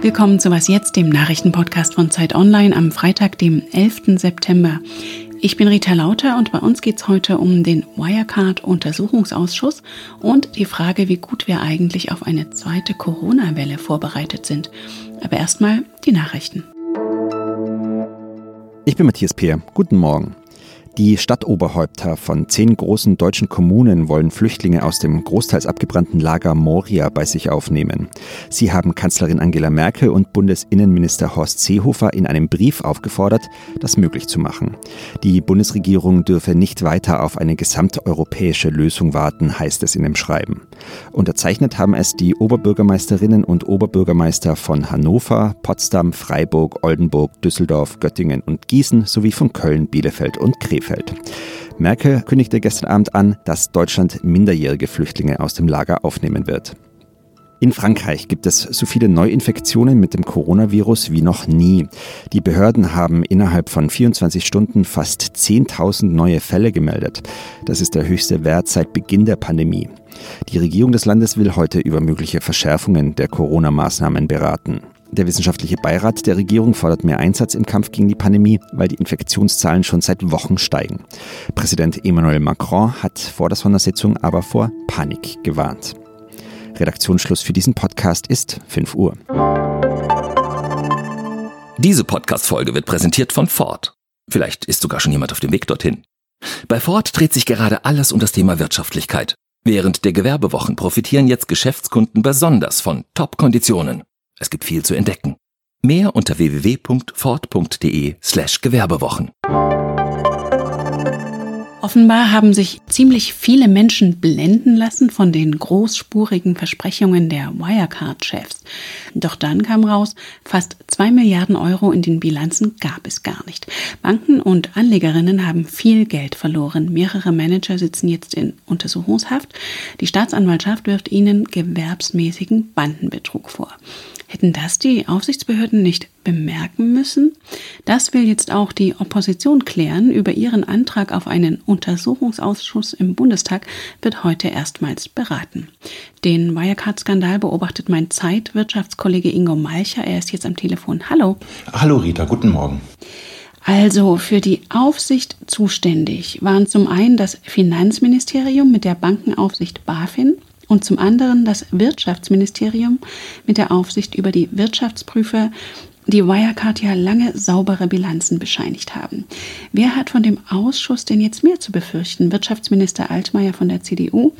Willkommen zu Was Jetzt, dem Nachrichtenpodcast von Zeit Online am Freitag, dem 11. September. Ich bin Rita Lauter und bei uns geht es heute um den Wirecard-Untersuchungsausschuss und die Frage, wie gut wir eigentlich auf eine zweite Corona-Welle vorbereitet sind. Aber erstmal die Nachrichten. Ich bin Matthias Peer. Guten Morgen. Die Stadtoberhäupter von zehn großen deutschen Kommunen wollen Flüchtlinge aus dem großteils abgebrannten Lager Moria bei sich aufnehmen. Sie haben Kanzlerin Angela Merkel und Bundesinnenminister Horst Seehofer in einem Brief aufgefordert, das möglich zu machen. Die Bundesregierung dürfe nicht weiter auf eine gesamteuropäische Lösung warten, heißt es in dem Schreiben. Unterzeichnet haben es die Oberbürgermeisterinnen und Oberbürgermeister von Hannover, Potsdam, Freiburg, Oldenburg, Düsseldorf, Göttingen und Gießen sowie von Köln, Bielefeld und Krefeld. Krefeld. Merkel kündigte gestern Abend an, dass Deutschland minderjährige Flüchtlinge aus dem Lager aufnehmen wird. In Frankreich gibt es so viele Neuinfektionen mit dem Coronavirus wie noch nie. Die Behörden haben innerhalb von 24 Stunden fast 10.000 neue Fälle gemeldet. Das ist der höchste Wert seit Beginn der Pandemie. Die Regierung des Landes will heute über mögliche Verschärfungen der Corona-Maßnahmen beraten. Der wissenschaftliche Beirat der Regierung fordert mehr Einsatz im Kampf gegen die Pandemie, weil die Infektionszahlen schon seit Wochen steigen. Präsident Emmanuel Macron hat vor der Sondersitzung aber vor Panik gewarnt. Redaktionsschluss für diesen Podcast ist 5 Uhr. Diese Podcast-Folge wird präsentiert von Ford. Vielleicht ist sogar schon jemand auf dem Weg dorthin. Bei Ford dreht sich gerade alles um das Thema Wirtschaftlichkeit. Während der Gewerbewochen profitieren jetzt Geschäftskunden besonders von Top-Konditionen. Es gibt viel zu entdecken. Mehr unter www.ford.de slash Gewerbewochen. Offenbar haben sich ziemlich viele Menschen blenden lassen von den großspurigen Versprechungen der Wirecard-Chefs. Doch dann kam raus, fast zwei Milliarden Euro in den Bilanzen gab es gar nicht. Banken und Anlegerinnen haben viel Geld verloren. Mehrere Manager sitzen jetzt in Untersuchungshaft. Die Staatsanwaltschaft wirft ihnen gewerbsmäßigen Bandenbetrug vor. Hätten das die Aufsichtsbehörden nicht bemerken müssen? Das will jetzt auch die Opposition klären. Über ihren Antrag auf einen Untersuchungsausschuss im Bundestag wird heute erstmals beraten. Den Wirecard-Skandal beobachtet mein Zeitwirtschaftskollege Ingo Malcher. Er ist jetzt am Telefon. Hallo. Hallo Rita, guten Morgen. Also für die Aufsicht zuständig waren zum einen das Finanzministerium mit der Bankenaufsicht BaFin, und zum anderen das Wirtschaftsministerium mit der Aufsicht über die Wirtschaftsprüfer, die Wirecard ja lange saubere Bilanzen bescheinigt haben. Wer hat von dem Ausschuss denn jetzt mehr zu befürchten? Wirtschaftsminister Altmaier von der CDU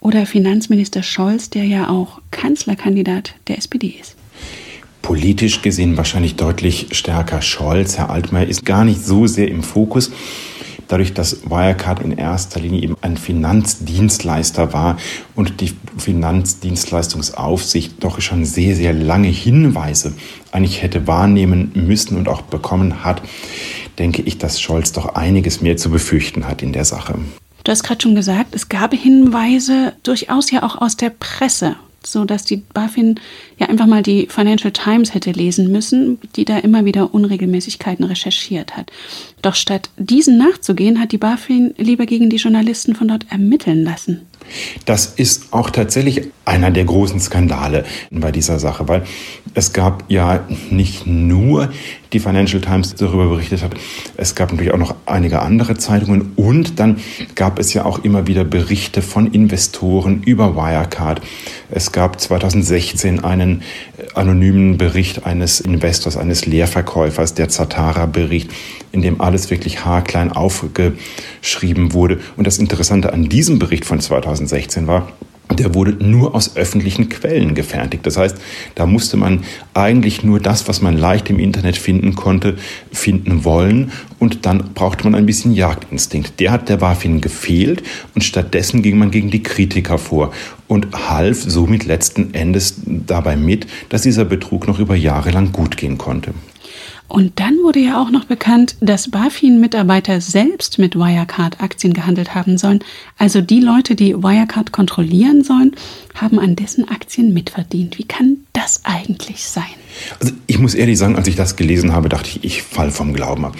oder Finanzminister Scholz, der ja auch Kanzlerkandidat der SPD ist? Politisch gesehen wahrscheinlich deutlich stärker Scholz. Herr Altmaier ist gar nicht so sehr im Fokus dadurch, dass Wirecard in erster Linie eben ein Finanzdienstleister war und die Finanzdienstleistungsaufsicht doch schon sehr, sehr lange Hinweise eigentlich hätte wahrnehmen müssen und auch bekommen hat, denke ich, dass Scholz doch einiges mehr zu befürchten hat in der Sache. Du hast gerade schon gesagt, es gab Hinweise durchaus ja auch aus der Presse so dass die BaFin ja einfach mal die Financial Times hätte lesen müssen, die da immer wieder Unregelmäßigkeiten recherchiert hat. Doch statt diesen nachzugehen, hat die BaFin lieber gegen die Journalisten von dort ermitteln lassen. Das ist auch tatsächlich einer der großen Skandale bei dieser Sache, weil es gab ja nicht nur die Financial Times darüber berichtet hat, es gab natürlich auch noch einige andere Zeitungen und dann gab es ja auch immer wieder Berichte von Investoren über Wirecard. Es gab 2016 einen anonymen Bericht eines Investors, eines Leerverkäufers, der Zatara-Bericht, in dem alles wirklich haarklein aufgeschrieben wurde. Und das Interessante an diesem Bericht von 2016 war, der wurde nur aus öffentlichen Quellen gefertigt. Das heißt, da musste man eigentlich nur das, was man leicht im Internet finden konnte, finden wollen. Und dann brauchte man ein bisschen Jagdinstinkt. Der hat der BaFin gefehlt und stattdessen ging man gegen die Kritiker vor und half somit letzten Endes dabei mit, dass dieser Betrug noch über Jahre lang gut gehen konnte. Und dann wurde ja auch noch bekannt, dass BaFin-Mitarbeiter selbst mit Wirecard-Aktien gehandelt haben sollen. Also die Leute, die Wirecard kontrollieren sollen, haben an dessen Aktien mitverdient. Wie kann das eigentlich sein? Also ich muss ehrlich sagen, als ich das gelesen habe, dachte ich, ich fall vom Glauben ab.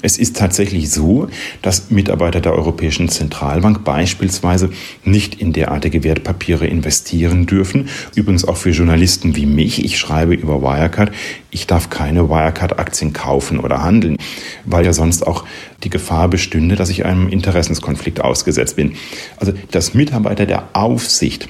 Es ist tatsächlich so, dass Mitarbeiter der Europäischen Zentralbank beispielsweise nicht in derartige Wertpapiere investieren dürfen. Übrigens auch für Journalisten wie mich. Ich schreibe über Wirecard. Ich darf keine Wirecard-Aktien kaufen oder handeln, weil ja sonst auch die Gefahr bestünde, dass ich einem Interessenskonflikt ausgesetzt bin. Also dass Mitarbeiter der Aufsicht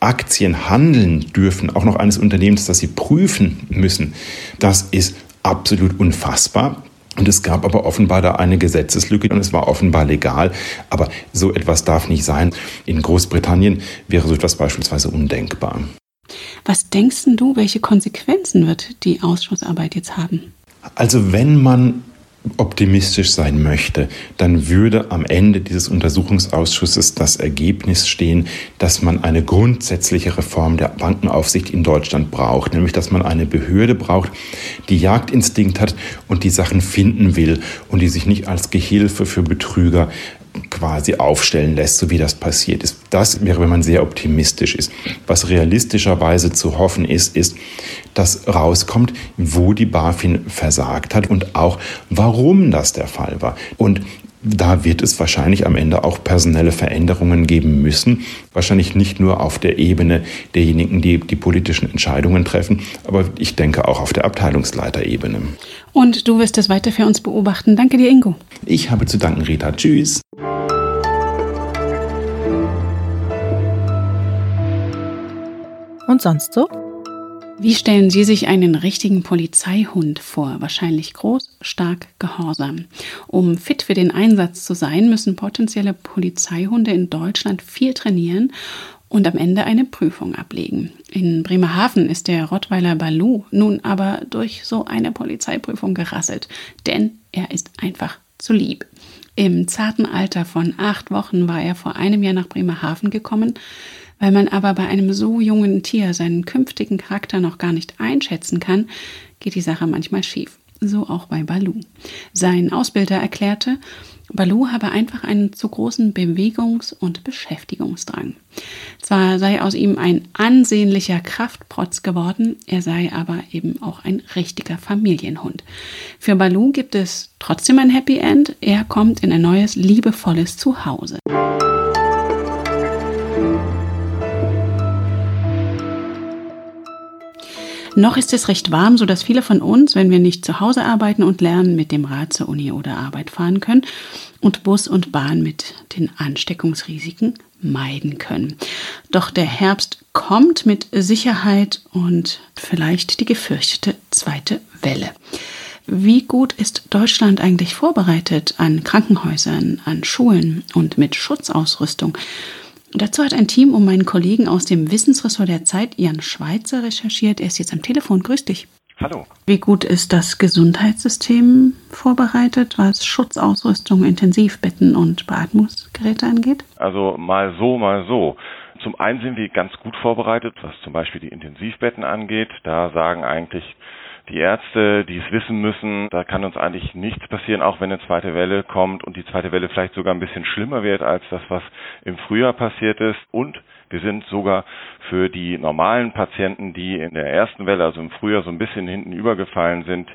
Aktien handeln dürfen, auch noch eines Unternehmens, das sie prüfen müssen, das ist absolut unfassbar. Und es gab aber offenbar da eine Gesetzeslücke und es war offenbar legal. Aber so etwas darf nicht sein. In Großbritannien wäre so etwas beispielsweise undenkbar. Was denkst du, welche Konsequenzen wird die Ausschussarbeit jetzt haben? Also wenn man optimistisch sein möchte, dann würde am Ende dieses Untersuchungsausschusses das Ergebnis stehen, dass man eine grundsätzliche Reform der Bankenaufsicht in Deutschland braucht, nämlich dass man eine Behörde braucht, die Jagdinstinkt hat und die Sachen finden will und die sich nicht als Gehilfe für Betrüger quasi aufstellen lässt, so wie das passiert ist. Das wäre, wenn man sehr optimistisch ist. Was realistischerweise zu hoffen ist, ist, dass rauskommt, wo die BaFin versagt hat und auch warum das der Fall war. Und da wird es wahrscheinlich am Ende auch personelle Veränderungen geben müssen. Wahrscheinlich nicht nur auf der Ebene derjenigen, die die politischen Entscheidungen treffen, aber ich denke auch auf der Abteilungsleiterebene. Und du wirst es weiter für uns beobachten. Danke dir, Ingo. Ich habe zu danken, Rita. Tschüss. Und sonst so? Wie stellen Sie sich einen richtigen Polizeihund vor? Wahrscheinlich groß, stark, gehorsam. Um fit für den Einsatz zu sein, müssen potenzielle Polizeihunde in Deutschland viel trainieren und am Ende eine Prüfung ablegen. In Bremerhaven ist der Rottweiler Balu nun aber durch so eine Polizeiprüfung gerasselt, denn er ist einfach zu lieb. Im zarten Alter von acht Wochen war er vor einem Jahr nach Bremerhaven gekommen. Weil man aber bei einem so jungen Tier seinen künftigen Charakter noch gar nicht einschätzen kann, geht die Sache manchmal schief. So auch bei Balu. Sein Ausbilder erklärte, Balu habe einfach einen zu großen Bewegungs- und Beschäftigungsdrang. Zwar sei aus ihm ein ansehnlicher Kraftprotz geworden, er sei aber eben auch ein richtiger Familienhund. Für Balu gibt es trotzdem ein Happy End, er kommt in ein neues, liebevolles Zuhause. Noch ist es recht warm, sodass viele von uns, wenn wir nicht zu Hause arbeiten und lernen, mit dem Rad zur Uni oder Arbeit fahren können und Bus und Bahn mit den Ansteckungsrisiken meiden können. Doch der Herbst kommt mit Sicherheit und vielleicht die gefürchtete zweite Welle. Wie gut ist Deutschland eigentlich vorbereitet an Krankenhäusern, an Schulen und mit Schutzausrüstung? Dazu hat ein Team um meinen Kollegen aus dem Wissensressort der Zeit, Jan Schweizer, recherchiert. Er ist jetzt am Telefon. Grüß dich. Hallo. Wie gut ist das Gesundheitssystem vorbereitet, was Schutzausrüstung, Intensivbetten und Beatmungsgeräte angeht? Also mal so, mal so. Zum einen sind wir ganz gut vorbereitet, was zum Beispiel die Intensivbetten angeht. Da sagen eigentlich die Ärzte, die es wissen müssen, da kann uns eigentlich nichts passieren, auch wenn eine zweite Welle kommt und die zweite Welle vielleicht sogar ein bisschen schlimmer wird als das, was im Frühjahr passiert ist. Und wir sind sogar für die normalen Patienten, die in der ersten Welle, also im Frühjahr, so ein bisschen hinten übergefallen sind,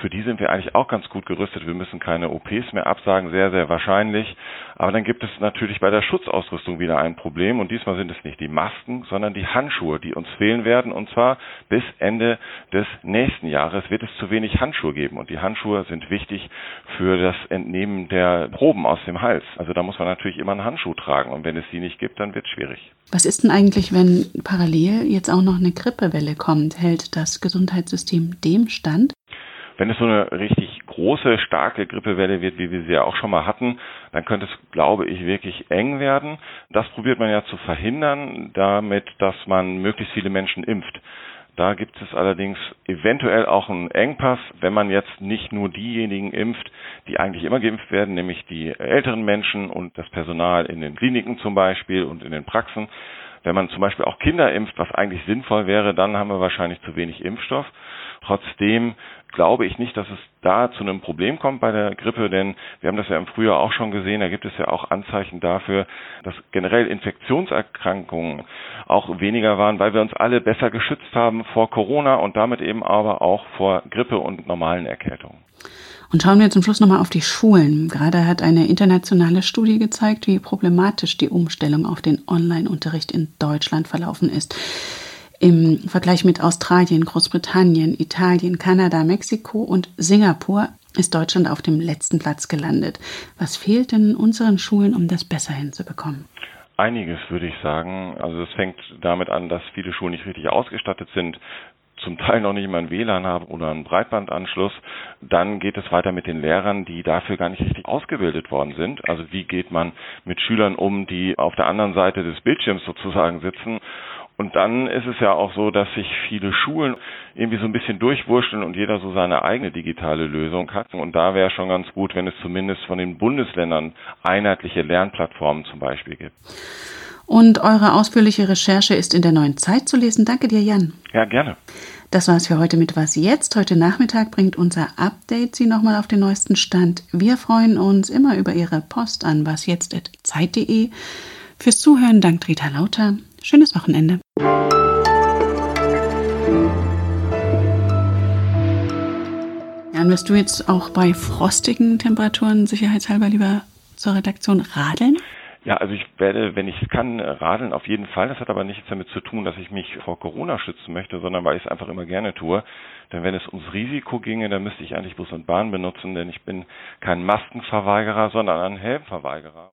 für die sind wir eigentlich auch ganz gut gerüstet. Wir müssen keine OPs mehr absagen, sehr, sehr wahrscheinlich. Aber dann gibt es natürlich bei der Schutzausrüstung wieder ein Problem. Und diesmal sind es nicht die Masken, sondern die Handschuhe, die uns fehlen werden. Und zwar bis Ende des nächsten Jahres wird es zu wenig Handschuhe geben. Und die Handschuhe sind wichtig für das Entnehmen der Proben aus dem Hals. Also da muss man natürlich immer einen Handschuh tragen. Und wenn es die nicht gibt, dann wird es schwierig. Was ist denn eigentlich, wenn parallel jetzt auch noch eine Grippewelle kommt? Hält das Gesundheitssystem dem stand? Wenn es so eine richtig große, starke Grippewelle wird, wie wir sie ja auch schon mal hatten, dann könnte es, glaube ich, wirklich eng werden. Das probiert man ja zu verhindern, damit, dass man möglichst viele Menschen impft. Da gibt es allerdings eventuell auch einen Engpass, wenn man jetzt nicht nur diejenigen impft, die eigentlich immer geimpft werden, nämlich die älteren Menschen und das Personal in den Kliniken zum Beispiel und in den Praxen. Wenn man zum Beispiel auch Kinder impft, was eigentlich sinnvoll wäre, dann haben wir wahrscheinlich zu wenig Impfstoff. Trotzdem glaube ich nicht, dass es da zu einem Problem kommt bei der Grippe, denn wir haben das ja im Frühjahr auch schon gesehen, da gibt es ja auch Anzeichen dafür, dass generell Infektionserkrankungen auch weniger waren, weil wir uns alle besser geschützt haben vor Corona und damit eben aber auch vor Grippe und normalen Erkältungen. Und schauen wir zum Schluss nochmal auf die Schulen. Gerade hat eine internationale Studie gezeigt, wie problematisch die Umstellung auf den Online-Unterricht in Deutschland verlaufen ist. Im Vergleich mit Australien, Großbritannien, Italien, Kanada, Mexiko und Singapur ist Deutschland auf dem letzten Platz gelandet. Was fehlt denn unseren Schulen, um das besser hinzubekommen? Einiges würde ich sagen. Also es fängt damit an, dass viele Schulen nicht richtig ausgestattet sind zum Teil noch nicht mal ein WLAN haben oder einen Breitbandanschluss. Dann geht es weiter mit den Lehrern, die dafür gar nicht richtig ausgebildet worden sind. Also wie geht man mit Schülern um, die auf der anderen Seite des Bildschirms sozusagen sitzen und dann ist es ja auch so, dass sich viele Schulen irgendwie so ein bisschen durchwurschteln und jeder so seine eigene digitale Lösung hat. Und da wäre schon ganz gut, wenn es zumindest von den Bundesländern einheitliche Lernplattformen zum Beispiel gibt. Und eure ausführliche Recherche ist in der neuen Zeit zu lesen. Danke dir, Jan. Ja, gerne. Das war es für heute mit Was Jetzt. Heute Nachmittag bringt unser Update Sie nochmal auf den neuesten Stand. Wir freuen uns immer über Ihre Post an wasjetzt.zeit.de. Fürs Zuhören dankt Rita Lauter. Schönes Wochenende. Jan, wirst du jetzt auch bei frostigen Temperaturen sicherheitshalber lieber zur Redaktion radeln? Ja, also ich werde, wenn ich es kann, radeln auf jeden Fall. Das hat aber nichts damit zu tun, dass ich mich vor Corona schützen möchte, sondern weil ich es einfach immer gerne tue. Denn wenn es ums Risiko ginge, dann müsste ich eigentlich Bus und Bahn benutzen, denn ich bin kein Maskenverweigerer, sondern ein Helmverweigerer.